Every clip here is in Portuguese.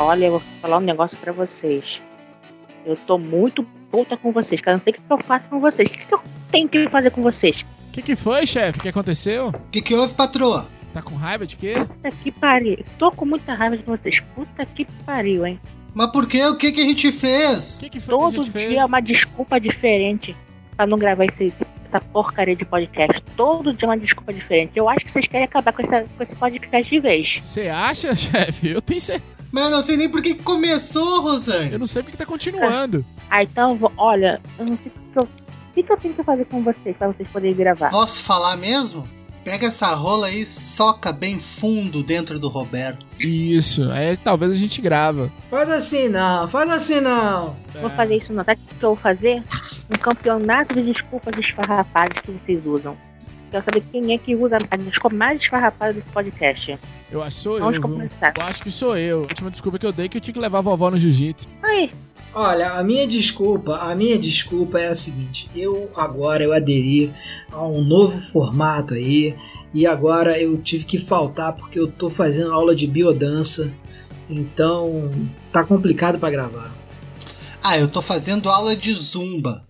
Olha, eu vou falar um negócio pra vocês. Eu tô muito puta com vocês, cara. Não sei o que eu faço com vocês. O que eu tenho que fazer com vocês? O que, que foi, chefe? O que aconteceu? O que, que houve, patroa? Tá com raiva de quê? Puta que pariu. Tô com muita raiva de vocês. Puta que pariu, hein? Mas por quê? O que, que a gente fez? O que, que foi Todo que a gente dia fez? é uma desculpa diferente pra não gravar esse, essa porcaria de podcast. Todo dia é uma desculpa diferente. Eu acho que vocês querem acabar com, essa, com esse podcast de vez. Você acha, chefe? Eu tenho certeza. Mas eu não sei nem por que começou, Rosane. Eu não sei porque tá continuando. Ah, então, eu vou- olha, eu não sei o que eu, o que eu tenho que fazer com vocês pra vocês poderem gravar. Posso falar mesmo? Pega essa rola aí e soca bem fundo dentro do Roberto. Isso. Aí talvez a gente grava. Faz assim não, faz assim não. Não vou fazer isso não. Sabe o que eu vou fazer? Um campeonato de desculpas esfarrapadas que vocês usam. Quero saber quem é que usa a desculpa mais esfarrapada desse podcast. Eu acho que sou Vamos eu. viu? começar. Eu acho que sou eu. A última desculpa que eu dei é que eu tinha que levar a vovó no jiu-jitsu. Aí, Olha, a minha desculpa, a minha desculpa é a seguinte: eu agora eu aderi a um novo formato aí e agora eu tive que faltar porque eu tô fazendo aula de biodança, então tá complicado pra gravar. Ah, eu tô fazendo aula de zumba.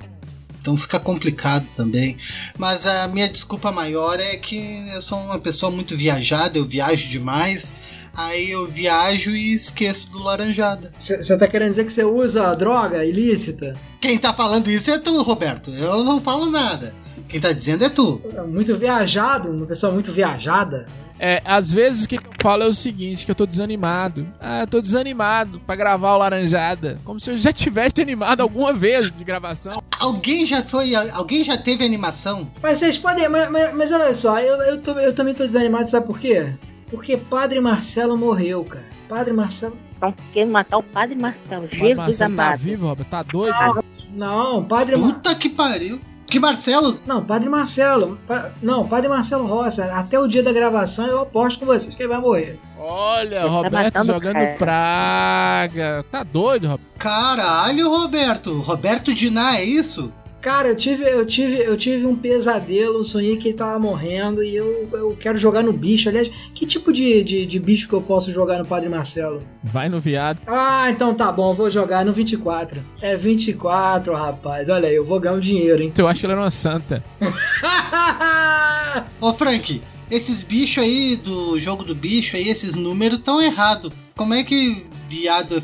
Então fica complicado também. Mas a minha desculpa maior é que eu sou uma pessoa muito viajada, eu viajo demais. Aí eu viajo e esqueço do laranjada. Você tá querendo dizer que você usa droga ilícita? Quem tá falando isso é tu, Roberto. Eu não falo nada. Quem tá dizendo é tu. Muito viajado, uma pessoa muito viajada. É, às vezes o que eu falo é o seguinte, que eu tô desanimado. Ah, eu tô desanimado pra gravar o Laranjada. Como se eu já tivesse animado alguma vez de gravação. Alguém já foi. Alguém já teve animação? Mas vocês podem. Mas, mas- mas olha só, eu, eu, tô- eu também tô desanimado, sabe por quê? Porque Padre Marcelo morreu, cara. Padre Marcelo. estão querendo matar o Padre Marcelo. Jesus Marcelo tá amado. vivo, Robert? Tá doido? Não, Padre. Puta que pariu. Que Marcelo? Não, Padre Marcelo. Pa- Não, Padre Marcelo Roça. Até o dia da gravação eu aposto com vocês que ele vai morrer. Olha, Ele tá Roberto matando jogando cara. praga. Tá doido, Roberto? Caralho, Roberto. Roberto Diná, é isso? Cara, eu tive, eu tive, eu tive um pesadelo, sonhei que ele tava morrendo e eu, eu quero jogar no bicho. Aliás, que tipo de, de, de bicho que eu posso jogar no Padre Marcelo? Vai no viado. Ah, então tá bom, vou jogar no 24. É 24, rapaz. Olha aí, eu vou ganhar um dinheiro, hein? Eu acho que ele era uma santa. Ô, Frank, esses bichos aí do jogo do bicho aí, esses números tão errados. Como é que viado.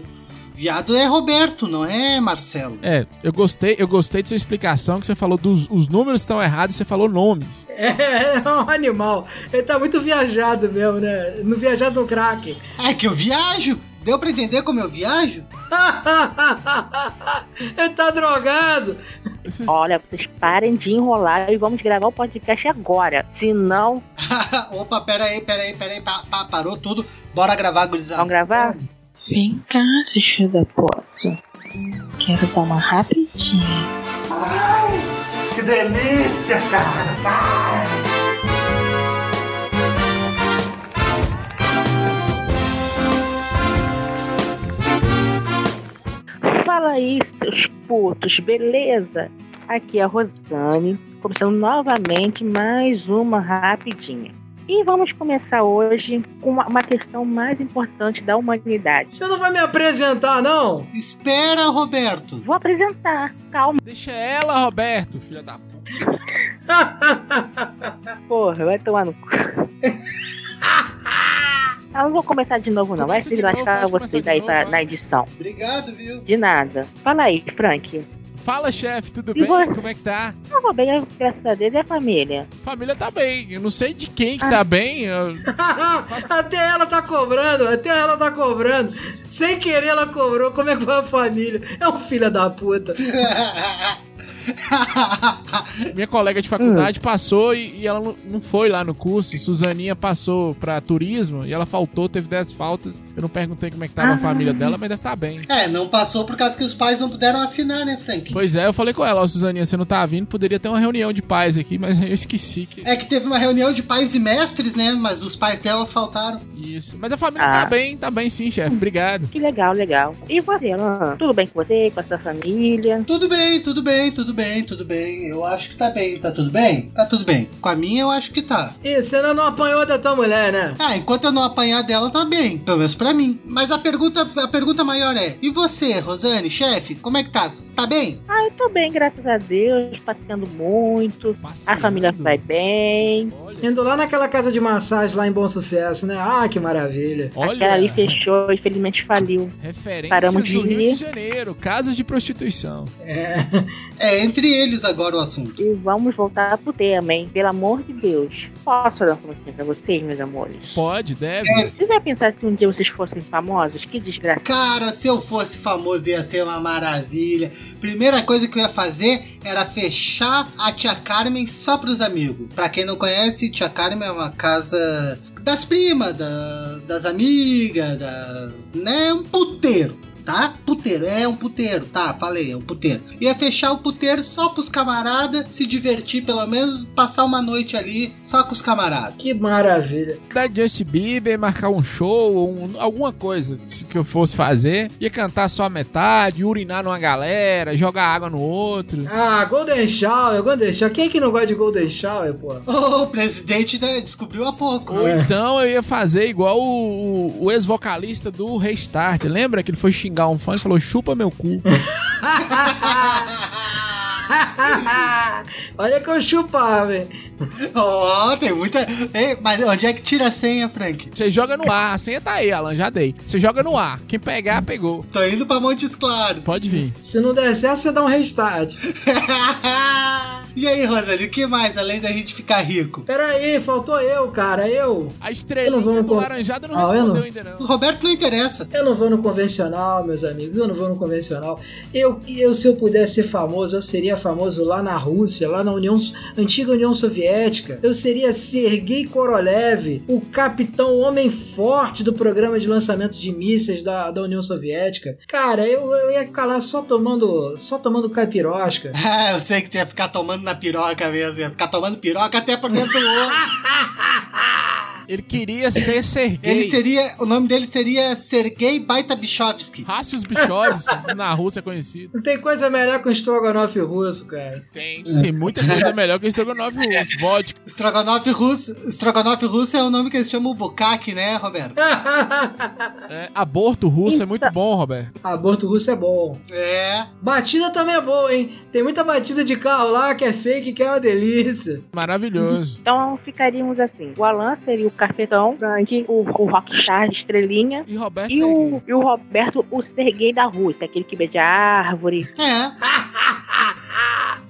Viado é Roberto, não é Marcelo? É, eu gostei, eu gostei de sua explicação que você falou dos os números estão errados e você falou nomes. É, é um animal. Ele tá muito viajado mesmo, né? No viajado no crack. É que eu viajo. Deu pra entender como eu viajo? ele tá drogado. Olha, vocês parem de enrolar e vamos gravar o podcast agora. Senão, Opa, pera aí, pera aí, pera aí. Pa- pa- parou tudo. Bora gravar, gurizada. vamos gravar? Vem cá, seu filho da puta. Quero dar uma rapidinha. Que delícia, cara. Fala aí, seus putos, beleza? Aqui é a Rosane, começando novamente mais uma rapidinha. E vamos começar hoje com uma, uma questão mais importante da humanidade. Você não vai me apresentar, não? Espera, Roberto. Vou apresentar, calma, Deixa ela, Roberto, filha da puta. porra, vai tomar no cu. Eu não vou começar de novo, não. Vai se lascar pode você começar de daí novo, pra- na edição. Obrigado, viu? De nada. Fala aí, Frank. Fala, chefe, tudo E bem? você? Como é que tá? Eu vou bem, graças a Deus, e a família? Família tá bem. Eu não sei de quem que Ah. tá bem. eu- até ela tá cobrando, até ela tá cobrando. Sem querer ela cobrou. Como é que foi a família? É um filho da puta. Minha colega de faculdade passou e, e ela não- não foi lá no curso. Suzaninha passou pra turismo e ela faltou, teve 10 faltas. Eu não perguntei como é que tava a Ah. família dela, mas deve estar bem. é, não passou por causa que os pais não puderam assinar, né, Frank? Pois é, eu falei com ela, ó, Suzaninha, você não tá vindo, poderia ter uma reunião de pais aqui, mas eu esqueci que. É que teve uma reunião de pais e mestres, né? Mas os pais delas faltaram. Isso. Mas a família Ah. tá bem, tá bem sim, chefe. Obrigado. Que legal, legal. E você, Alan? Tudo bem com você, com a sua família? Tudo bem, tudo bem, tudo bem, tudo bem. Eu acho que tá bem. Tá tudo bem? Tá tudo bem. Com a minha, eu acho que tá. Ih, você não, não apanhou da tua mulher, né? Ah, enquanto eu não apanhar dela, tá bem. Pelo menos pra mim. Mas a pergunta, a pergunta maior é: e você, Rosane, chefe? Como é que tá? Você tá bem? Ah, eu tô bem, graças a Deus, passeando muito. A Passeando. família vai bem. Olha, Indo lá naquela casa de massagem lá em Bom Sucesso, né? Ah, que maravilha. olha Aquela ali fechou, infelizmente faliu. referências Paramos do de Rio de Janeiro, casas de prostituição. É. É entre eles agora o assunto. E vamos voltar pro tema, hein? Pelo amor de Deus. Posso dar uma conversinha pra vocês, meus amores? Pode, deve. Vocês já pensaram se um dia vocês fossem famosos? Que desgraça. Cara, se eu fosse famoso ia ser uma maravilha. Primeira coisa que eu ia fazer era fechar a Tia Carmen só pros amigos. Pra quem não conhece, Tia Carmen é uma casa das primas, da- das amigas, da, né? Um puteiro. Tá? Puteiro, é um puteiro, tá? Falei, é um puteiro. Ia fechar o puteiro só pros camaradas se divertir, pelo menos passar uma noite ali só com os camaradas. Que maravilha. Da Justin Bieber, marcar um show, um- alguma coisa que eu fosse fazer. Ia cantar só a metade, urinar numa galera, jogar água no outro. Ah, Golden Shower, Golden Shower. Quem é que não gosta de Golden Shower, pô? O presidente né, descobriu há pouco. Ou então eu ia fazer igual o, o ex-vocalista do Restart. Lembra que ele foi xingar um fã e falou: chupa meu cu. Olha que eu chupava, hein? Ó, tem muita. Ei, mas onde é que tira a senha, Frank? Você joga no ar, a senha tá aí, Alan, já dei. Você joga no ar, quem pegar, pegou. Tô indo pra Montes Claros. Pode vir. Se não der certo, você dá um restart. e aí, Rosali, o que mais além da gente ficar rico? Pera aí, faltou eu, cara. Eu. A Eu estrelinha não vou do Laranjada não Ah, eu respondeu não. ainda não. O Roberto não interessa. Eu não vou no convencional, meus amigos. Eu não vou no convencional. Eu, eu se eu pudesse ser famoso, eu seria famoso lá na Rússia, lá na União antiga União Soviética. Eu seria Sergei Korolev, o capitão homem forte do programa de lançamento de mísseis da, da União Soviética. Cara, eu, eu ia ficar lá só tomando, só tomando caipirosca. Ah, eu sei que tu ia ficar tomando na piroca mesmo. Ia ficar tomando piroca até por dentro do ovo. Ele queria ser Sergei. Ele seria. O nome dele seria Sergei Baita Bichovsky. Rácios Bichores, na Rússia conhecido. Não tem coisa melhor que um estrogonofe russo, cara. Tem. Tem muita coisa melhor que o estrogonofe russo. Vodka. Strogonoff russo. Strogonoff russo é o nome que eles chamam o Bukak, né, Roberto? É, aborto russo é muito bom, Roberto. Aborto russo é bom. É. Batida também é boa, hein? Tem muita batida de carro lá que é fake, que é uma delícia. Maravilhoso. Então ficaríamos assim. O Alan seria o cafetão, o Frank, o, o Rockstar de estrelinha. E Roberto E o, e o Roberto, o Serguei da Rússia, aquele que beija árvore. É.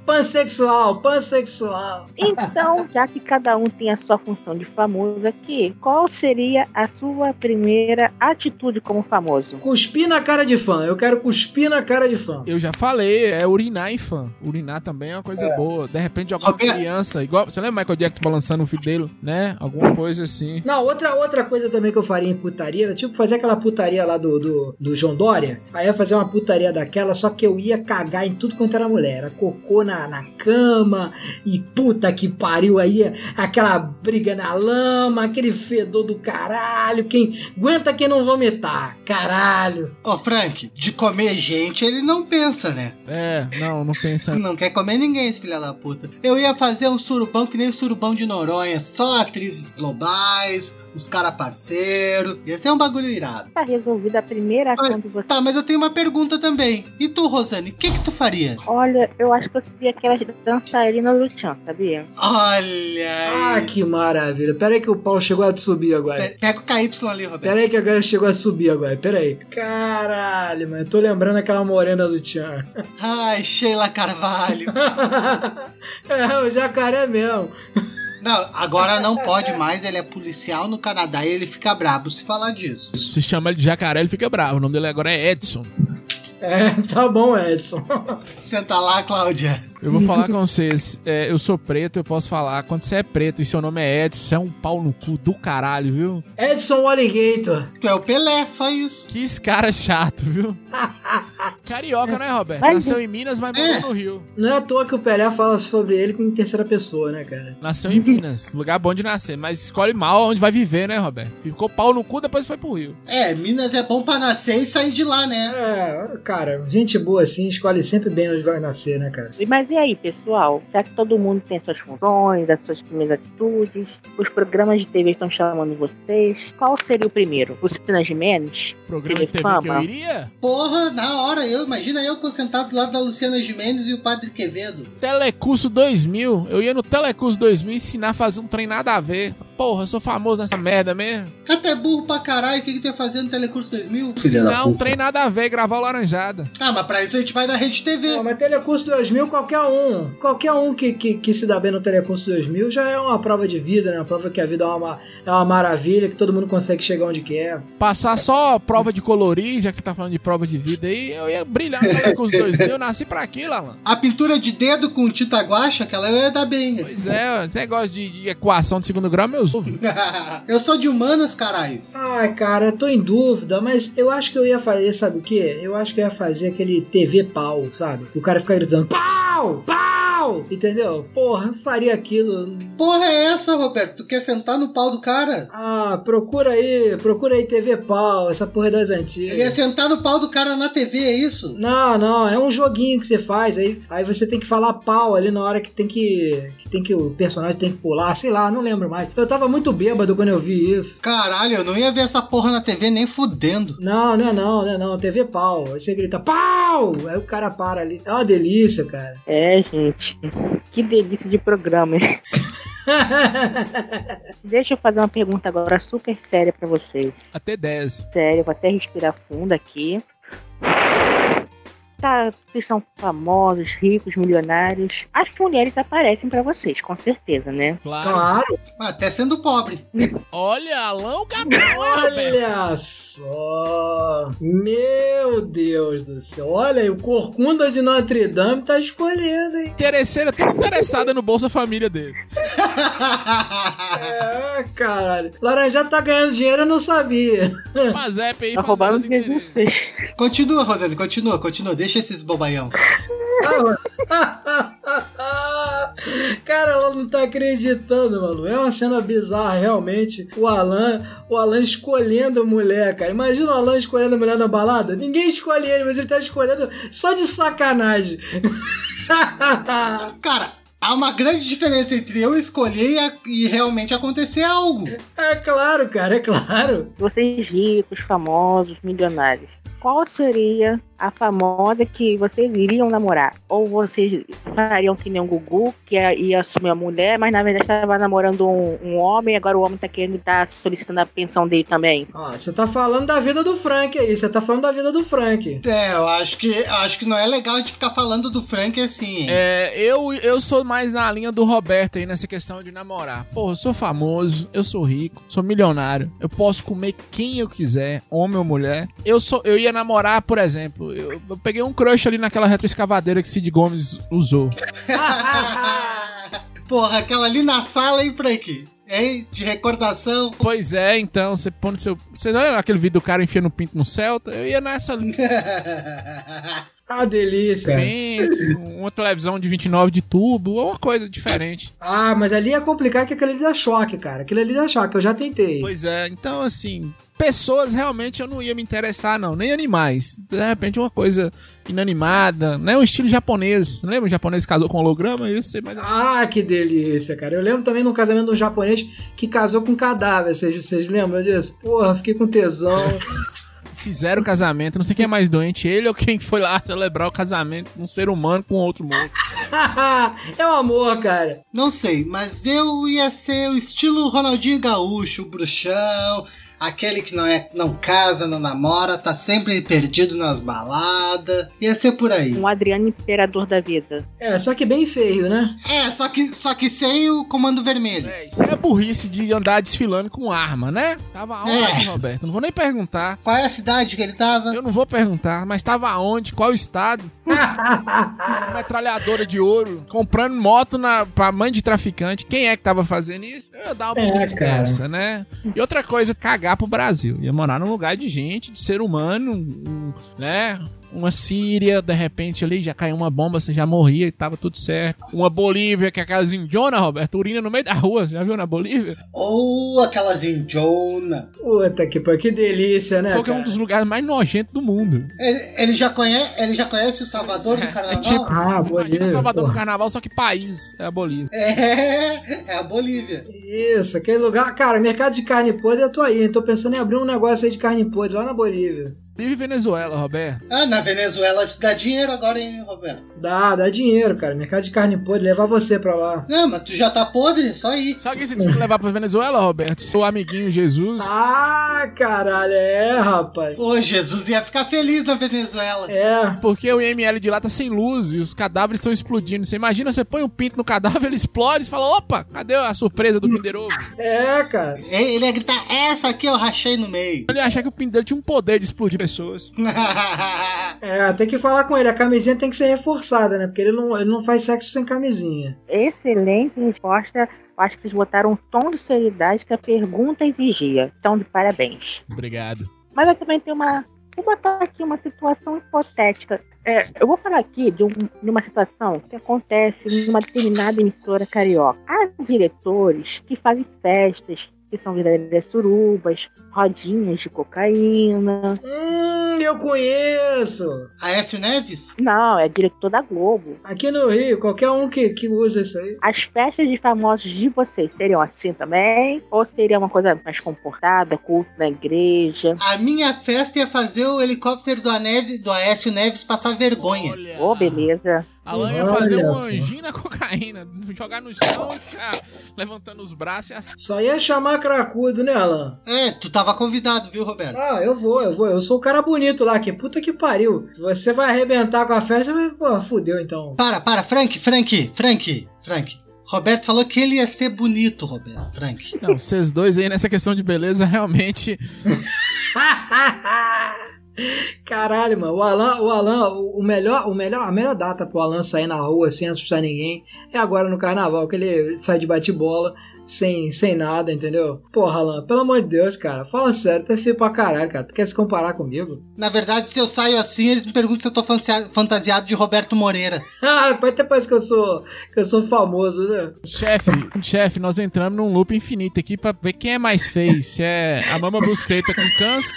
Pansexual, pansexual. Então, já que cada um tem a sua função de famoso aqui, qual seria a sua primeira atitude como famoso? Cuspir na cara de fã. Eu quero cuspir na cara de fã. Eu já falei, é urinar em fã. Urinar também é uma coisa boa. De repente, alguma criança, igual. Você lembra Michael Jackson balançando o filho dele, né? Alguma coisa assim. Não, outra, outra coisa também que eu faria em putaria era tipo fazer aquela putaria lá do, do, do João Dória. Aí eu ia fazer uma putaria daquela, só que eu ia cagar em tudo quanto era mulher. Era cocô na, na cama e puta que pariu aí. Aquela briga na lama, aquele fedor do caralho. Quem aguenta quem não vomitar? Caralho. Ô, Frank, de comer gente ele não pensa, né? É, não, não pensa. Não quer comer ninguém, esse filho da puta. Eu ia fazer um surubão que nem o surubão de Noronha. Só atrizes globais, os cara parceiro. Ia ser um bagulho irado. Tá resolvida a primeira ação de você. Tá, mas eu tenho uma pergunta também. E tu, Rosane, o que que tu faria? Olha, eu acho que eu seria aquelas dançarinas do Chan, sabia? Olha Ah, aí. que maravilha. Pera aí que o Paulo chegou a subir agora. Pe- Pega o KY ali, Roberto. Pera aí que agora chegou a subir agora. Pera aí. Caralho, mano. Eu tô lembrando aquela morena do Tchan. Ai, Sheila Carvalho. é, o jacaré mesmo. Não, agora não pode mais. Ele é policial no Canadá e ele fica brabo se falar disso. Se chama ele de jacaré, ele fica bravo. O nome dele agora é Edson. É, tá bom, Edson. Senta lá, Cláudia. Eu vou falar com vocês. é, eu sou preto, eu posso falar. Quando você é preto e seu nome é Edson, você é um pau no cu do caralho, viu? Edson Alligator. Tu é o Pelé, só isso. Que esse cara chato, viu? Carioca, né, Roberto? Nasceu em Minas, mas morou no Rio. Não é à toa que o Pelé fala sobre ele em terceira pessoa, né, cara? Nasceu em Minas, lugar bom de nascer, mas escolhe mal onde vai viver, né, Roberto? Ficou pau no cu, depois foi pro Rio. É, Minas é bom pra nascer e sair de lá, né? É, cara, gente boa assim escolhe sempre bem onde vai nascer, né, cara? Mas e e aí, pessoal? Já que todo mundo tem suas funções, as suas primeiras atitudes, os programas de TV estão chamando vocês, qual seria o primeiro? O Cena Menes? Programa de TV que eu iria? Porra, na hora, eu imagina eu sentado do lado da Luciana Gimenez e o Padre Quevedo. Telecurso 2000. Eu ia no Telecurso 2000 ensinar a fazer um trem nada a ver. Porra, eu sou famoso nessa merda mesmo. Até burro pra caralho, o que, que tu ia fazer no Telecurso 2000? Ensinar um trem nada a ver, gravar o Laranjada. Ah, mas pra isso a gente vai na Rede TV. Não, mas Telecurso 2000, qualquer um. Qualquer um que, que, que, se dá bem no Telecurso 2000 já é uma prova de vida, né? Uma prova que a vida é uma, é uma maravilha, que todo mundo consegue chegar onde quer. Passar só prova de colorir, já que você tá falando de prova de vida aí, eu ia brilhar no Telecurso 2000. Eu nasci pra aquilo, Alan. A pintura de dedo com tinta guache, aquela eu ia dar bem. Pois é, esse negócio de, de equação de segundo grau, meus ovos. eu sou de humanas, caralho. Ai, cara, eu tô em dúvida, mas eu acho que eu ia fazer, sabe o quê? Eu acho que eu ia fazer aquele TV pau, sabe? O cara fica gritando pau, pau, entendeu? Porra, eu faria aquilo. Porra é essa, Roberto? Tu quer sentar no pau do cara? Ah, procura aí, procura aí TV pau, essa porra é das antigas. Ele ia sentar no pau do cara na TV, é isso? Não, não, é um joguinho que você faz aí, aí você tem que falar pau ali na hora que tem que, que tem que o personagem tem que pular, sei lá, não lembro mais. Eu tava muito bêbado quando eu vi isso. Caralho, eu não ia ver essa porra na TV nem fudendo. Não, não é não, não é não, TV pau. Aí você grita pau, aí o cara para ali. É uma delícia, cara. É, gente. Que delícia de programa, hein? Deixa eu fazer uma pergunta agora super séria para vocês. Até 10. Sério, vou até respirar fundo aqui tá, vocês são famosos, ricos, milionários. As mulheres aparecem para vocês, com certeza, né? Claro. claro. Até sendo pobre. Olha, Alão Olha só. Meu Deus do céu. Olha aí, o Corcunda de Notre Dame tá escolhendo, hein? Interesseira, toda interessada no Bolsa Família dele. caralho. Laranjado tá ganhando dinheiro, eu não sabia. Mas é, aí tá roubando dinheiro. Continua, Rosane, continua, continua. Deixa Deixa esses bobaião. Cara, ela não tá acreditando, mano. É uma cena bizarra, realmente. O Alan, o Alan escolhendo a mulher, cara. Imagina o Alan escolhendo a mulher na balada. Ninguém escolhe ele, mas ele tá escolhendo só de sacanagem. cara, há uma grande diferença entre eu escolher e realmente acontecer algo. É claro, cara, é claro. Vocês ricos, famosos, milionários qual seria a famosa que vocês iriam namorar? Ou vocês fariam que nem um Gugu, que ia assumir a mulher, mas na verdade estava namorando um, um, homem e agora o homem tá querendo estar tá solicitando a pensão dele também? Ah, você tá falando da vida do Frank aí, você tá falando da vida do Frank. É, eu acho que acho que não é legal a gente ficar falando do Frank assim. Hein? É, eu, eu sou mais na linha do Roberto aí nessa questão de namorar. Porra, eu sou famoso, eu sou rico, sou milionário, eu posso comer quem eu quiser, homem ou mulher. Eu sou eu ia namorar, por exemplo, eu, eu peguei um crush ali naquela retroescavadeira que Cid Gomes usou. Porra, aquela ali na sala, hein, Frank? Hein? De recordação. Pois é, então, você põe no seu. Você não é aquele vídeo do cara enfiando o pinto no Celta? Eu ia nessa ali. Ah, delícia. uma televisão de 29 de tubo, ou uma coisa diferente. Ah, mas ali é complicado que aquele ali dá choque, cara. Aquele ali dá choque, eu já tentei. Pois é, então assim, pessoas realmente eu não ia me interessar, não, nem animais. De repente, uma coisa inanimada, né? Um estilo japonês. Lembra o japonês casou com holograma? Isso mais. Ah, que delícia, cara. Eu lembro também de um casamento de um japonês que casou com cadáver. Vocês, vocês lembram disso? Porra, fiquei com tesão. fizeram o casamento. Não sei quem é mais doente, ele ou quem foi lá celebrar o casamento de um ser humano com outro mundo. é o um amor, cara. Não sei, mas eu ia ser o estilo Ronaldinho Gaúcho, o bruxão, aquele que não é não casa, não namora, tá sempre perdido nas baladas. Ia ser por aí. Um Adriano Imperador da vida. É, só que bem feio, né? É, só que, só que sem o comando vermelho. É, isso é burrice de andar desfilando com arma, né? Tava onde, é. Roberto? Não vou nem perguntar. Qual é a cidade que ele tava? Eu não vou perguntar, mas tava onde? Qual estado? metralhadora de ouro, comprando moto na, pra mãe de traficante. Quem é que tava fazendo isso? Eu ia dar uma é, dessa, né? E outra coisa, cagar pro Brasil. Ia morar num lugar de gente, de ser humano, um, né? Uma Síria, de repente ali já caiu uma bomba, você já morria e tava tudo certo. Uma Bolívia, que é aquela zindona, Roberto, urina no meio da rua, você já viu na Bolívia? Ou aquela zindona. Puta que pariu, que delícia, né? Foi que é um dos lugares mais nojentos do mundo. Ele, ele já conhece, ele já conhece o Salvador do Carnaval? É tipo, Ah, Bolívia, Salvador no porra. carnaval, só que país é a Bolívia. É, é a Bolívia. Isso, aquele lugar. Cara, mercado de carne podre eu tô aí. hein? Tô pensando em abrir um negócio aí de carne podre lá na Bolívia. Bolívia e Venezuela, Roberto. Ah, na Venezuela isso dá dinheiro agora, hein, Roberto? Dá, dá dinheiro, cara. Mercado de carne podre, levar você pra lá. Não, mas tu já tá podre, só ir. Sabe quem você tinha que levar pra Venezuela, Roberto? Seu amiguinho Jesus. Ah, caralho, é, rapaz. Ô, Jesus ia ficar feliz na Venezuela. É. Porque o IML de lá tá sem luz e os cadáveres estão explodindo. Você imagina, você põe um pinto no cadáver, ele explode e fala: opa, cadê a surpresa do Kinder Ovo? É, cara. Ele ia gritar, essa aqui eu rachei no meio. Ele ia achar que o pinto dele tinha um poder de explodir pessoas. É, tem que falar com ele. A camisinha tem que ser reforçada, né? Porque ele não, ele não faz sexo sem camisinha. Excelente resposta. Eu Acho que vocês botaram um tom de seriedade que a pergunta exigia. Então, de parabéns. Obrigado. Mas eu também tenho uma. Vou botar aqui uma situação hipotética. É, eu vou falar aqui de, um- de uma situação que acontece em uma determinada emissora carioca. Há diretores que fazem festas, que são verdadeiras surubas, rodinhas de cocaína. Hum, eu conheço. Aécio Neves? Não, é diretor da Globo. Aqui no Rio, qualquer um que, que usa isso aí. As festas de famosos de vocês seriam assim também? Ou seria uma coisa mais comportada, culto na igreja? A minha festa ia fazer o helicóptero do, Aneve, do Aécio Neves passar vergonha. Olha. Ô, beleza. Alan ia fazer Olha um anjinho na cocaína, jogar no chão e ficar levantando os braços e assim. Só ia chamar cracudo, né, Alan? É, tu tava convidado, viu, Roberto? Ah, eu vou, eu vou. Eu sou o cara bonito lá, que puta que pariu. Você vai arrebentar com a festa, mas, pô, fudeu então. Para, para, Frank, Frank, Frank, Frank. Roberto falou que ele ia ser bonito, Roberto. Frank. Não, vocês dois aí nessa questão de beleza realmente. Caralho, mano, o Alan, o Alan, o o melhor, o melhor, a melhor data pro Alan sair na rua sem assustar ninguém é agora no carnaval, que ele sai de bate-bola sem, sem nada, entendeu? Porra, Alan, pelo amor de Deus, cara, fala sério, tu é feio pra caralho, cara. Tu quer se comparar comigo? Na verdade, se eu saio assim, eles me perguntam se eu tô fantasiado de Roberto Moreira. Ah, até parece que eu sou, que eu sou famoso, né? Chefe, chefe, nós entramos num loop infinito aqui pra ver quem é mais feio. Se é a Mama Buscreta com câncer.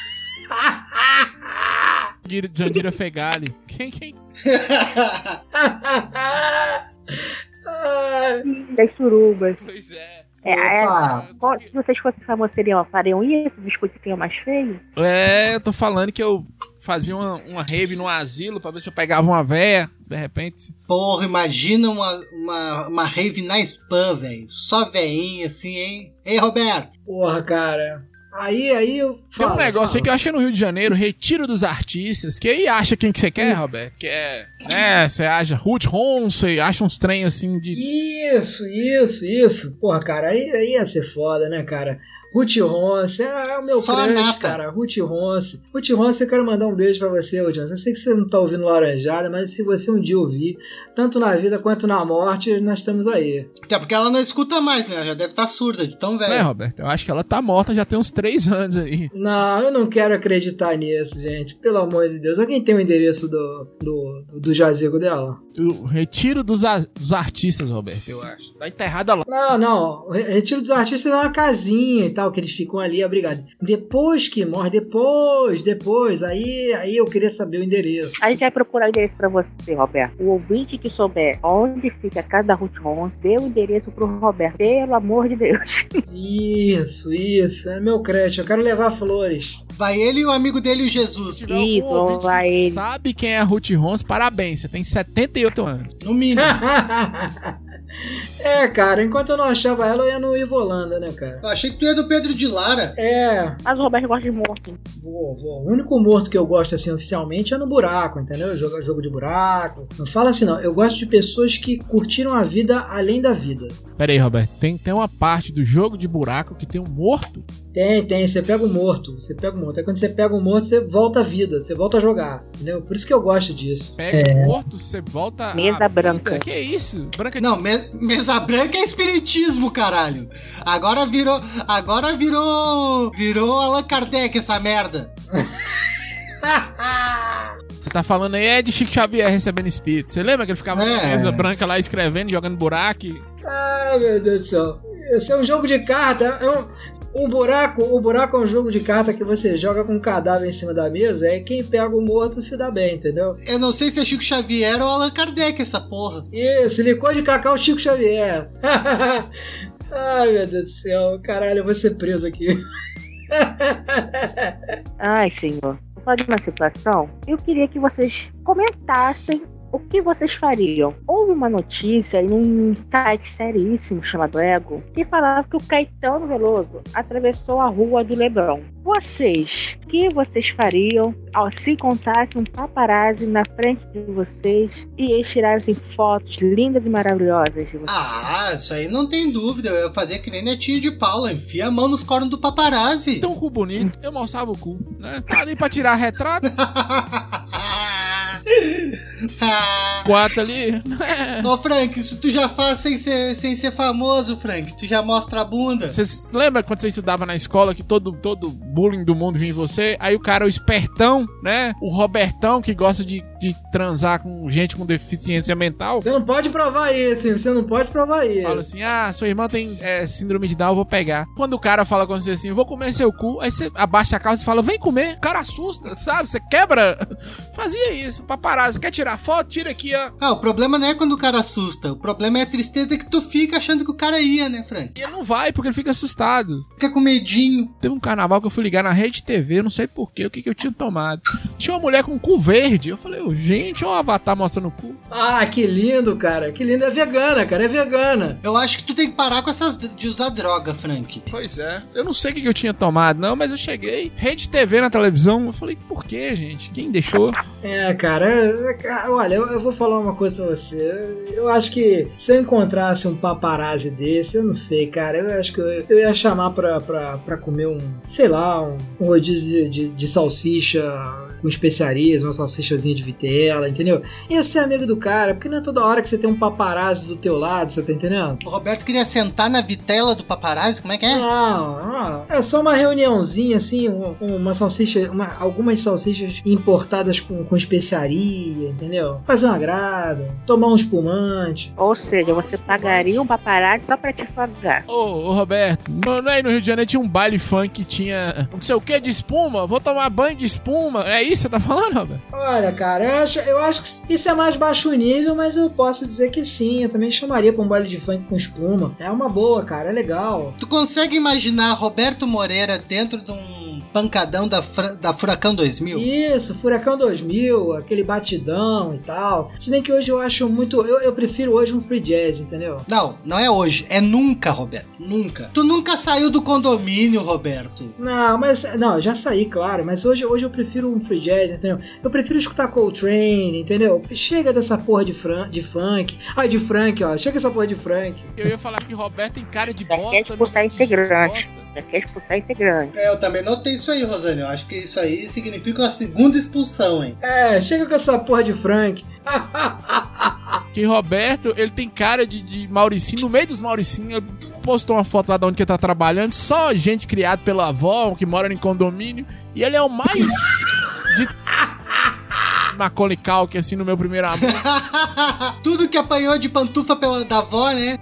Jandira- Fegali. Quem, quem? Das surubas. Pois é. É, é, Opa. se vocês fossem famosos, seriam, fariam isso? Discutiam mais feio? É, eu tô falando que eu fazia uma, uma rave no asilo pra ver se eu pegava uma véia, de repente. Porra, imagina uma, uma, uma rave na spam, velho. Só veinha assim, hein? Ei, Roberto. porra, cara. Aí, aí eu Tem um falo, negócio aí falo. que eu achei no Rio de Janeiro, retiro dos artistas, que aí acha quem que você quer, Roberto? Que é, né, você acha Ruth Ronce, acha uns trem assim de... Isso, isso, isso. Porra, cara, aí, aí ia ser foda, né, cara? Ruth Ronce, é, é o meu Só crush, nata. cara. Ruth Ronce. Ruth Ronce, eu quero mandar um beijo pra você, Ruth Ronce. Eu sei que você não tá ouvindo Laranjada, mas se você um dia ouvir, tanto na vida quanto na morte, nós estamos aí. Até porque ela não escuta mais, né? Ela já deve estar surda de tão Né, velha. Roberto? Eu acho que ela tá morta já tem uns três anos aí. Não, eu não quero acreditar nisso, gente. Pelo amor de Deus. Alguém tem o endereço do, do, do jazigo dela? O retiro dos, a- dos artistas, Roberto, eu acho. Tá enterrada lá. Não, não. O re- retiro dos artistas é uma casinha e tal, que eles ficam ali abrigados. Depois que morre, depois, depois, aí, aí eu queria saber o endereço. A gente vai procurar o endereço pra você, Roberto. O ouvinte que souber onde fica a casa da Ruth Ron, dê o endereço pro Roberto. Pelo amor de Deus. Isso, isso. É meu crédito. Eu quero levar flores. Vai ele e o amigo dele, o Jesus. Se tiver algum Isso, ouvinte vai que ele. sabe quem é a Ruth Rons, parabéns, você tem 78 anos. No mínimo. é, cara, enquanto eu não achava ela, eu ia no Ivolanda, né, cara? Eu achei que tu ia do Pedro de Lara. É, Mas o Roberto gosta de morto. vou, vou. O único morto que eu gosto, assim, oficialmente é no buraco, entendeu? Jogo, jogo de buraco. Não fala assim, não. Eu gosto de pessoas que curtiram a vida além da vida. Pera aí, Roberto, tem, tem uma parte do jogo de buraco que tem um morto? Tem, tem. Você pega o morto. Você pega o morto. Aí quando você pega o morto, você volta à vida. Você volta a jogar. Entendeu? Por isso que eu gosto disso. Pega o morto, você volta Mesa à vida. branca. Que isso? Branca de... Não, me- mesa branca é espiritismo, caralho. Agora virou. Agora virou. Virou Allan Kardec essa merda. Você tá falando aí é de Chico Xavier recebendo espírito. Você lembra que ele ficava na É. mesa branca lá escrevendo, jogando buraco? Ai, meu Deus do céu. Esse é um jogo de carta. É um, um buraco, o buraco é um jogo de carta que você joga com um cadáver em cima da mesa. Aí quem pega o morto se dá bem, entendeu? Eu não sei se é Chico Xavier ou Allan Kardec essa porra. Isso, licor de cacau Chico Xavier. Ai, meu Deus do céu. Caralho, eu vou ser preso aqui. Ai, senhor. De uma situação. Eu queria que vocês comentassem o que vocês fariam. Houve uma notícia em um site seríssimo chamado Ego que falava que o Caetano Veloso atravessou a rua do Leblon. Vocês, o que vocês fariam ao se encontrasse um paparazzi na frente de vocês e eles tirassem fotos lindas e maravilhosas de vocês? Ah, isso aí não tem dúvida. Eu ia fazer que nem netinho de Paula. Enfia a mão nos cornos do paparazzi. Um cu bonito, eu mostrava o cu, né? Tá ali pra tirar retrato, quatro ali. Ô Frank, isso tu já faz sem ser, sem ser famoso, Frank. Tu já mostra a bunda. Vocês lembram quando você estudava na escola que todo, todo bullying do mundo vinha em você? Aí o cara, o espertão, né? O Robertão, que gosta de, de transar com gente com deficiência mental. Você não pode provar isso, hein? Você não pode provar isso. Fala assim, ah, sua irmã tem é, síndrome de Down, eu vou pegar. Quando o cara fala com você assim, eu vou comer seu cu, aí você abaixa a calça e fala, vem comer. O cara assusta, sabe? Você quebra. Fazia isso. Paparazzi, quer tirar foto? Tira aqui, ó. Ah, o problema não é quando o cara assusta. O problema é a tristeza que tu fica achando que o cara ia, né, Frank? E ele não vai, porque ele fica assustado. Fica com medinho. Teve um carnaval que eu fui ligar na rede TV, não sei porquê, o que, que eu tinha tomado. Tinha uma mulher com cu verde. Eu falei, ô, gente, olha o avatar mostrando o cu. Ah, que lindo, cara. Que lindo. É vegana, cara. É vegana. Eu acho que tu tem que parar com essas de usar droga, Frank. Pois é. Eu não sei o que, que eu tinha tomado, não, mas eu cheguei. Rede TV na televisão. Eu falei, por que, gente? Quem deixou? É, cara, é- olha, eu, eu vou falar uma coisa pra você. Eu acho que se eu encontrasse um paparazzi desse, eu não sei, cara, eu acho que eu, eu ia chamar pra, pra, pra comer um, sei lá, um, um rodízio de, de, de salsicha com especiarias, uma salsichazinha de vitela, entendeu? Ia ser amigo do cara, porque não é toda hora que você tem um paparazzi do teu lado, você tá entendendo? O Roberto queria sentar na vitela do paparazzi, como é que é? Não, não. É só uma reuniãozinha, assim, um- uma salsicha, uma- algumas salsichas importadas com, com especiaria, entendeu? Fazer um agrado, tomar um espumante. Ou seja, você pagaria um paparazzi só pra te folgar. Ô, ô, Roberto, mano, aí no Rio de Janeiro tinha um baile funk que tinha não sei o que de espuma. Vou tomar banho de espuma. É isso que você tá falando, Roberto? Olha, cara, eu acho, eu acho que isso é mais baixo nível, mas eu posso dizer que sim. Eu também chamaria pra um baile de funk com espuma. É uma boa, cara, é legal. Tu consegue imaginar Roberto Moreira dentro de um pancadão da, da Furacão 2000? Isso, Furacão 2000, aquele batidão e tal. Se bem que hoje eu acho muito. Eu, eu prefiro hoje um free jazz, entendeu? Não, não é hoje, é nunca, Roberto. Nunca. Tu nunca saiu do condomínio, Roberto. Não, mas. Não, eu já saí, claro. Mas hoje, hoje eu prefiro um free jazz, entendeu? Eu prefiro escutar Coltrane, entendeu? Chega dessa porra de, fran, de funk. Ai, de Frank, ó. Chega essa porra de Frank. Eu ia falar que Roberto tem cara de bosta. quer expulsar tem integrante. Já quer expulsar integrante. É, eu também notei isso aí, Rosane. Eu acho que isso aí significa uma segunda expulsão, hein? É, chega com essa porra de Frank. Que Roberto, ele tem cara de, de Mauricinho. No meio dos Mauricinhos, ele postou uma foto lá de onde que ele tá trabalhando. Só gente criada pela avó, que mora em condomínio. E ele é o mais Macaulay Culkin, assim, no meu primeiro amor. Tudo que apanhou de pantufa pela da avó, né?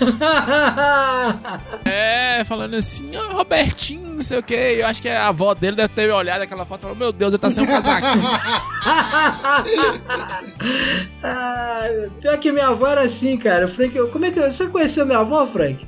É, falando assim, ó, Robertinho, não sei o que. Eu acho que a avó dele deve ter olhado aquela foto e falou: Meu Deus, ele tá sem um casaquinho. Ai, pior que minha avó era assim, cara. Frank, como é que você conheceu minha avó, Frank?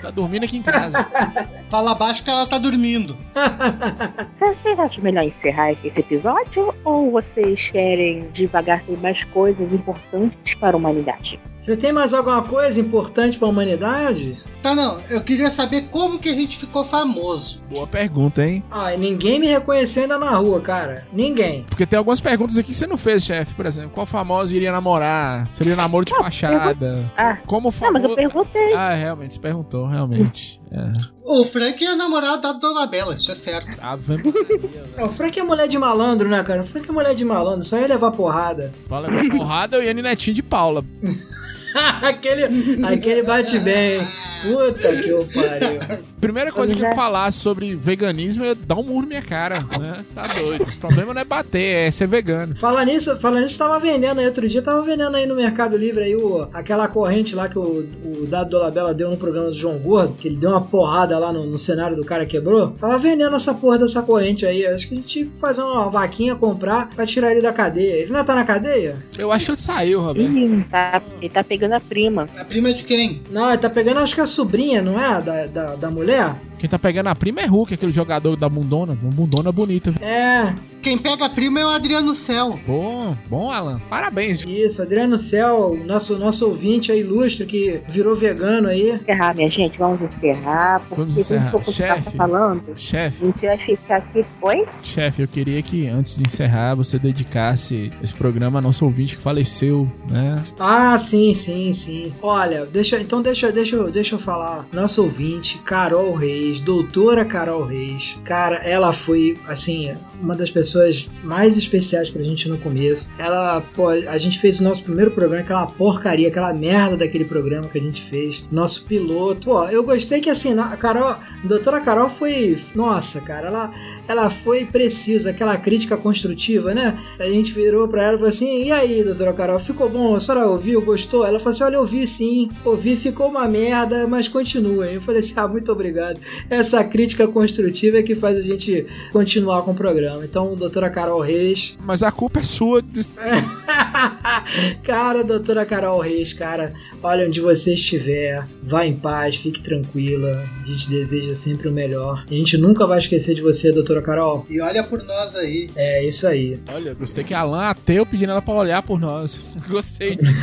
Tá dormindo aqui em casa. Fala abaixo que ela tá dormindo. Vocês acham melhor encerrar esse episódio? Ou vocês querem devagar ter mais coisas importantes para a humanidade? Você tem mais alguma coisa importante pra humanidade? Tá, não. Eu queria saber como que a gente ficou famoso. Boa pergunta, hein? Ai, ninguém me reconheceu ainda na rua, cara. Ninguém. Porque tem algumas perguntas aqui que você não fez, chefe. Por exemplo, qual famoso iria namorar? Seria namoro de Não, fachada? Ah, Como não, mas eu famoso. perguntei. Ah, realmente, você perguntou, realmente. É. O Frank é namorado da Dona Bela, isso é certo. Ave Maria, É, o Frank é mulher de malandro, né, cara? O Frank é mulher de malandro, só ia levar porrada. Fala minha porrada, eu ia no netinho de Paula. aquele, aquele bate bem. Puta que eu pariu. primeira coisa que ele falasse sobre veganismo, eu ia dar um murro na minha cara, né? Você tá doido. O problema não é bater, é ser vegano. Fala nisso, fala nisso, tava vendendo aí outro dia, tava vendendo aí no Mercado Livre aí o, aquela corrente lá que o, o Dado Dolabella deu no programa do João Gordo, que ele deu uma porrada lá no, no cenário do cara que quebrou. Tava vendendo essa porra dessa corrente aí. Acho que a gente tinha que fazer uma vaquinha, comprar pra tirar ele da cadeia. Ele não tá na cadeia? Eu acho que ele saiu, Roberto. Ih, tá, ele tá pegando a prima. A prima é de quem? Não, ele tá pegando acho que a sobrinha, não é? Da, da, da mulher? É, quem tá pegando a prima é Hulk, aquele jogador da bundona. Uma bundona bonita. viu? É, Quem pega a prima é o Adriano Cel. Bom, bom, Alan. Parabéns. isso, Adriano Cel, nosso, nosso ouvinte aí ilustre que virou vegano aí. Encerrar, minha gente, vamos encerrar. Porque Vamos encerrar. continuar Chefe. falando, Chefe, a gente vai ficar aqui. Oi? chefe, eu queria que antes de encerrar você dedicasse esse programa a nosso ouvinte que faleceu, né? Ah, sim, sim, sim. Olha, deixa, então deixa, deixa, eu- deixa eu falar. Nosso ouvinte, Carol Reis, doutora Carol Reis. Cara, ela foi, assim, uma das pessoas mais especiais pra gente no começo. Ela, pô, a gente fez o nosso primeiro programa, aquela porcaria, aquela merda daquele programa que a gente fez. Nosso piloto. Pô, eu gostei que, assim, a Carol, a doutora Carol foi, nossa, cara, ela, ela foi precisa, aquela crítica construtiva, né? A gente virou pra ela e falou assim: e aí, doutora Carol, ficou bom? A senhora ouviu, gostou? Ela falou assim: olha, eu ouvi sim, ouvi, ficou uma merda, mas continua. Eu falei assim: ah, muito obrigado. Essa crítica construtiva é que faz a gente continuar com o programa. Então, doutora Carol Reis. Mas a culpa é sua. de- cara, doutora Carol Reis, cara, olha onde você estiver, vá em paz, fique tranquila. A gente deseja sempre o melhor. A gente nunca vai esquecer de você, doutora Carol. E olha por nós aí. É isso aí. Olha, gostei que Alan ateu pedindo ela pra olhar por nós. Gostei disso.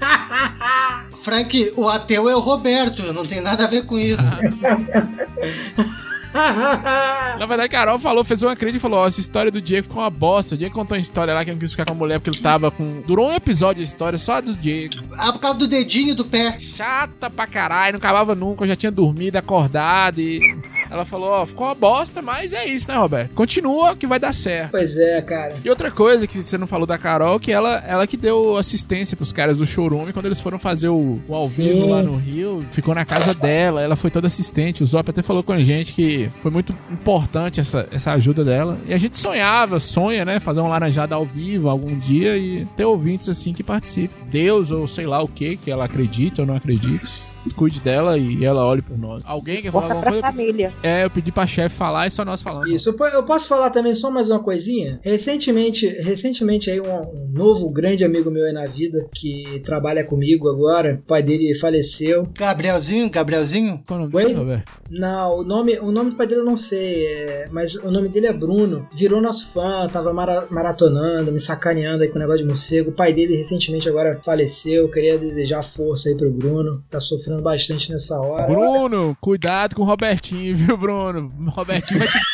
Frank, o ateu é o Roberto, não tem nada a ver com isso. Na verdade, Carol falou, fez uma crítica e falou: Ó, essa história do Diego ficou uma bosta. O Diego contou uma história lá que não quis ficar com a mulher porque ele tava com. Durou um episódio a história só do Diego. Ah, por causa do dedinho do pé. Chata pra caralho, não acabava nunca. Eu já tinha dormido, acordado e. Ela falou: Ó, ficou uma bosta, mas é isso, né, Roberto? Continua que vai dar certo. pois é, cara. E outra coisa que você não falou da Carol, que ela, ela que deu assistência pros caras do showroom quando eles foram fazer o, o ao Sim. vivo lá no Rio, ficou na casa dela, ela foi toda assistente. O Zop até falou com a gente que foi muito importante essa, essa ajuda dela. E a gente sonhava, sonha, né, fazer um laranjada ao vivo algum dia e ter ouvintes assim que participem. Deus ou sei lá o que, que ela acredite ou não acredite, cuide dela e ela olhe por nós. Alguém quer falar Força alguma pra coisa? família. É, eu pedi pra chefe falar e só nós falamos. Isso, eu po- eu posso falar também só mais uma coisinha? Recentemente, recentemente aí um, um novo grande amigo meu aí na vida que trabalha comigo agora, o pai dele faleceu. Gabrielzinho, Gabrielzinho. Qual o nome Oi? dele? Não, o nome, o nome do pai dele eu não sei, é, mas o nome dele é Bruno. Virou nosso fã, tava mara- maratonando, me sacaneando aí com o negócio de morcego. O pai dele recentemente agora faleceu. Queria desejar força aí pro Bruno. Tá sofrendo bastante nessa hora. Bruno, cuidado com o Robertinho, viu, Bruno? O Robertinho vai te.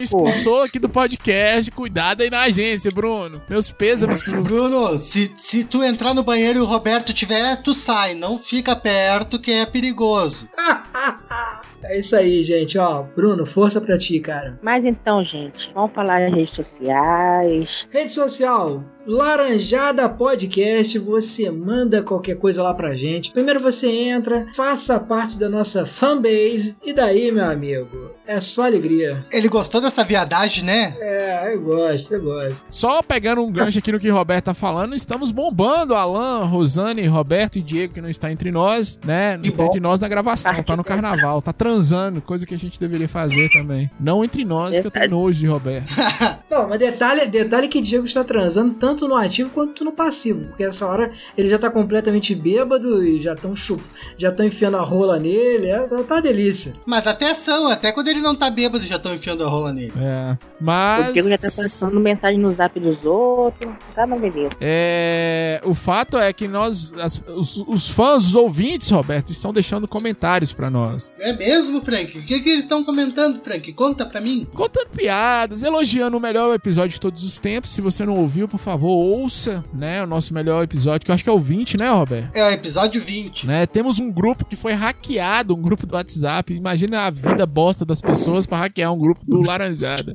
Expulsou aqui do podcast. Cuidado aí na agência, Bruno. Meus pêsames pro. Bruno, se, se tu entrar no banheiro e o Roberto tiver, tu sai. Não fica perto que é perigoso. É isso aí, gente. Ó, Bruno, força pra ti, cara. Mas então, gente, vamos falar nas redes sociais. Rede social, Laranjada Podcast, você manda qualquer coisa lá pra gente. Primeiro você entra, faça parte da nossa fanbase e daí, meu amigo, é só alegria. Ele gostou dessa viadagem, né? É, eu gosto, eu gosto. Só pegando um gancho aqui no que o Roberto tá falando, estamos bombando Alan, Rosane, Roberto e Diego, que não está entre nós, né? Que Está bom. entre nós na gravação, tá no carnaval, tá transando, coisa que a gente deveria fazer também. Não entre nós, que eu tenho nojo de Roberto. Não, mas detalhe, detalhe que Diego está transando tanto no ativo quanto no passivo, porque essa hora ele já tá completamente bêbado e já estão chup... já estão enfiando a rola nele, é, tá uma delícia. Mas até são, até quando ele não tá bêbado já estão enfiando a rola nele. É, O mas. Diego já tá passando mensagem no zap dos outros. Tá na beleza. É, o fato é que nós, as- os, os fãs, os ouvintes, Roberto, estão deixando comentários pra nós. É mesmo, Frank? O que, que eles estão comentando, Frank? Conta pra mim. Contando piadas, elogiando o melhor episódio de todos os tempos. Se você não ouviu, por favor, ouça, né, o nosso melhor episódio, que eu acho que é o 20, né, Roberto? É o episódio 20. Né, temos um grupo que foi hackeado, um grupo do WhatsApp. Imagina a vida bosta das pessoas pra hackear um grupo do Laranjada.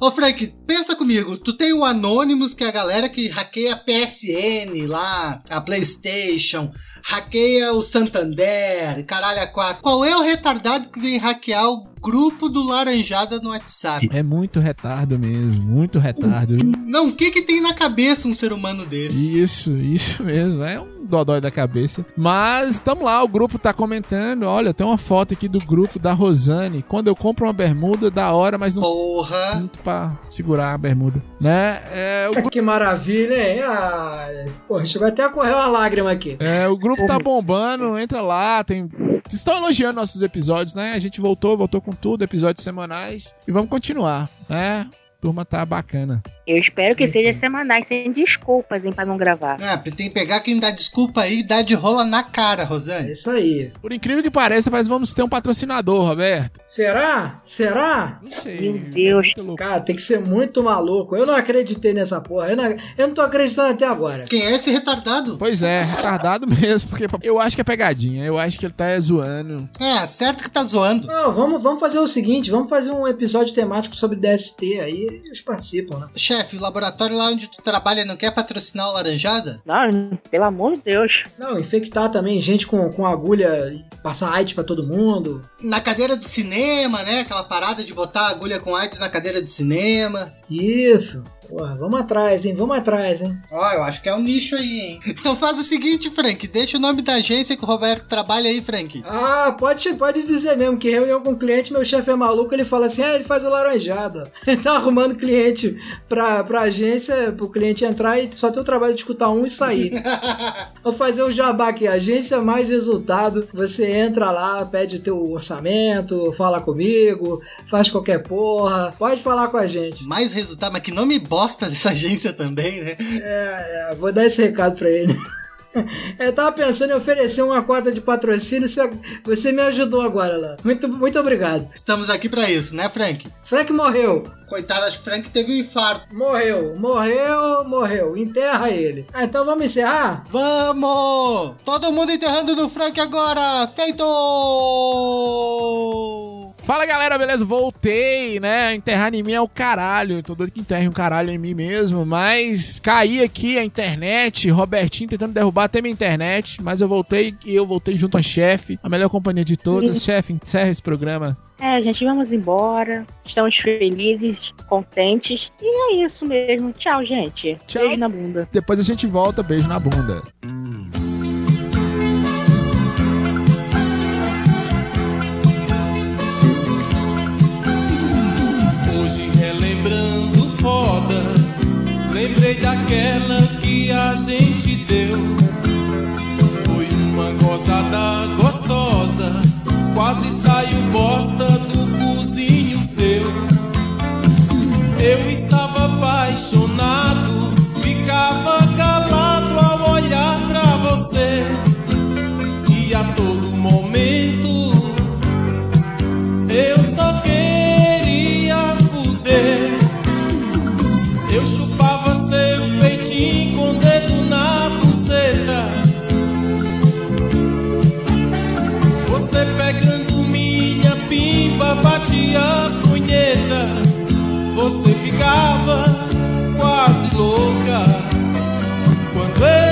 Ô, Frank, pensa comigo. Tu tem o Anonymous, que é a galera que hackeia a PSN lá, a PlayStation, hackeia o Santander, caralho, a quatro. Qual é o retardado que vem hackear o grupo do Laranjada no WhatsApp? É muito retardo mesmo, muito retardo. Não, o que que tem na cabeça um ser humano desse? Isso, isso mesmo. É um dodói da cabeça. Mas tamo lá, o grupo tá comentando. Olha, tem uma foto aqui do grupo da Rosane. Quando eu compro uma bermuda, da hora, mas não Porra! muito pra segurar a bermuda, né? É, o, Que maravilha, hein? Ah, porra, chegou até a correr uma lágrima aqui. é, o grupo tá bombando, entra lá, tem. Vocês estão elogiando nossos episódios, né? A gente voltou, voltou com tudo, episódios semanais. E vamos continuar, né? Turma tá bacana. Eu espero que seja semanais, sem desculpas, hein, pra não gravar. Ah, tem que pegar quem dá desculpa aí e dá de rola na cara, É Rosane. isso aí. Por incrível que pareça, mas vamos ter um patrocinador, Roberto. Será? Será? Não sei. Meu Deus. Cara, tem que ser muito maluco. Eu não acreditei nessa porra. Eu não, eu não tô acreditando até agora. Quem é esse retardado? Pois é, retardado mesmo, porque eu acho que é pegadinha. Eu acho que ele tá zoando. É, certo que tá zoando. Não, vamos, vamos fazer o seguinte: vamos fazer um episódio temático sobre DST aí. Eles participam, né? Chefe, o laboratório lá onde tu trabalha não quer patrocinar o Laranjada? Não, pelo amor de Deus. Não, infectar também gente com, com agulha e passar AIDS pra todo mundo. Na cadeira do cinema, né? Aquela parada de botar agulha com AIDS na cadeira do cinema. Isso. Porra, vamos atrás, hein? Vamos atrás, hein? Ó, eu acho que é um nicho aí, hein? Então faz o seguinte, Frank, deixa o nome da agência que o Roberto trabalha aí, Frank. Ah, pode, pode dizer mesmo que reunião com cliente, meu chefe é maluco, ele fala assim, ah, ele faz o laranjada. Ele tá arrumando cliente pra, pra agência, pro cliente entrar e só tem o trabalho de escutar um e sair. Vou fazer o jabá aqui, agência mais resultado. Você entra lá, pede teu orçamento, fala comigo, faz qualquer porra, pode falar com a gente. Mais resultado, mas que nome bosta dessa agência também, né? É, é, vou dar esse recado pra ele. Eu tava pensando em oferecer uma cota de patrocínio, você, você me ajudou agora lá. Muito, muito obrigado. Estamos aqui pra isso, né, Frank? Frank morreu. Coitado, acho que Frank teve um infarto. Morreu, morreu, morreu. Enterra ele. Ah, então vamos encerrar? Vamos! Todo mundo enterrando no Frank agora! Feito! Fala galera, beleza? Voltei, né? Enterrar em mim é o caralho. Tô doido que enterre um caralho em mim mesmo. Mas caí aqui a internet. Robertinho tentando derrubar até minha internet. Mas eu voltei e eu voltei junto a chefe, a melhor companhia de todas. chefe, encerra esse programa. É, gente, vamos embora. Estamos felizes, contentes. E é isso mesmo. Tchau, gente. Tchau. Beijo na bunda. Depois a gente volta. Beijo na bunda. Daquela que a gente deu. Foi uma gozada gostosa, quase saiu bosta do cozinho seu. Eu estava apaixonado, ficava calado ao olhar pra você. E a todo batia a punheta. Você ficava quase louca. Quando eu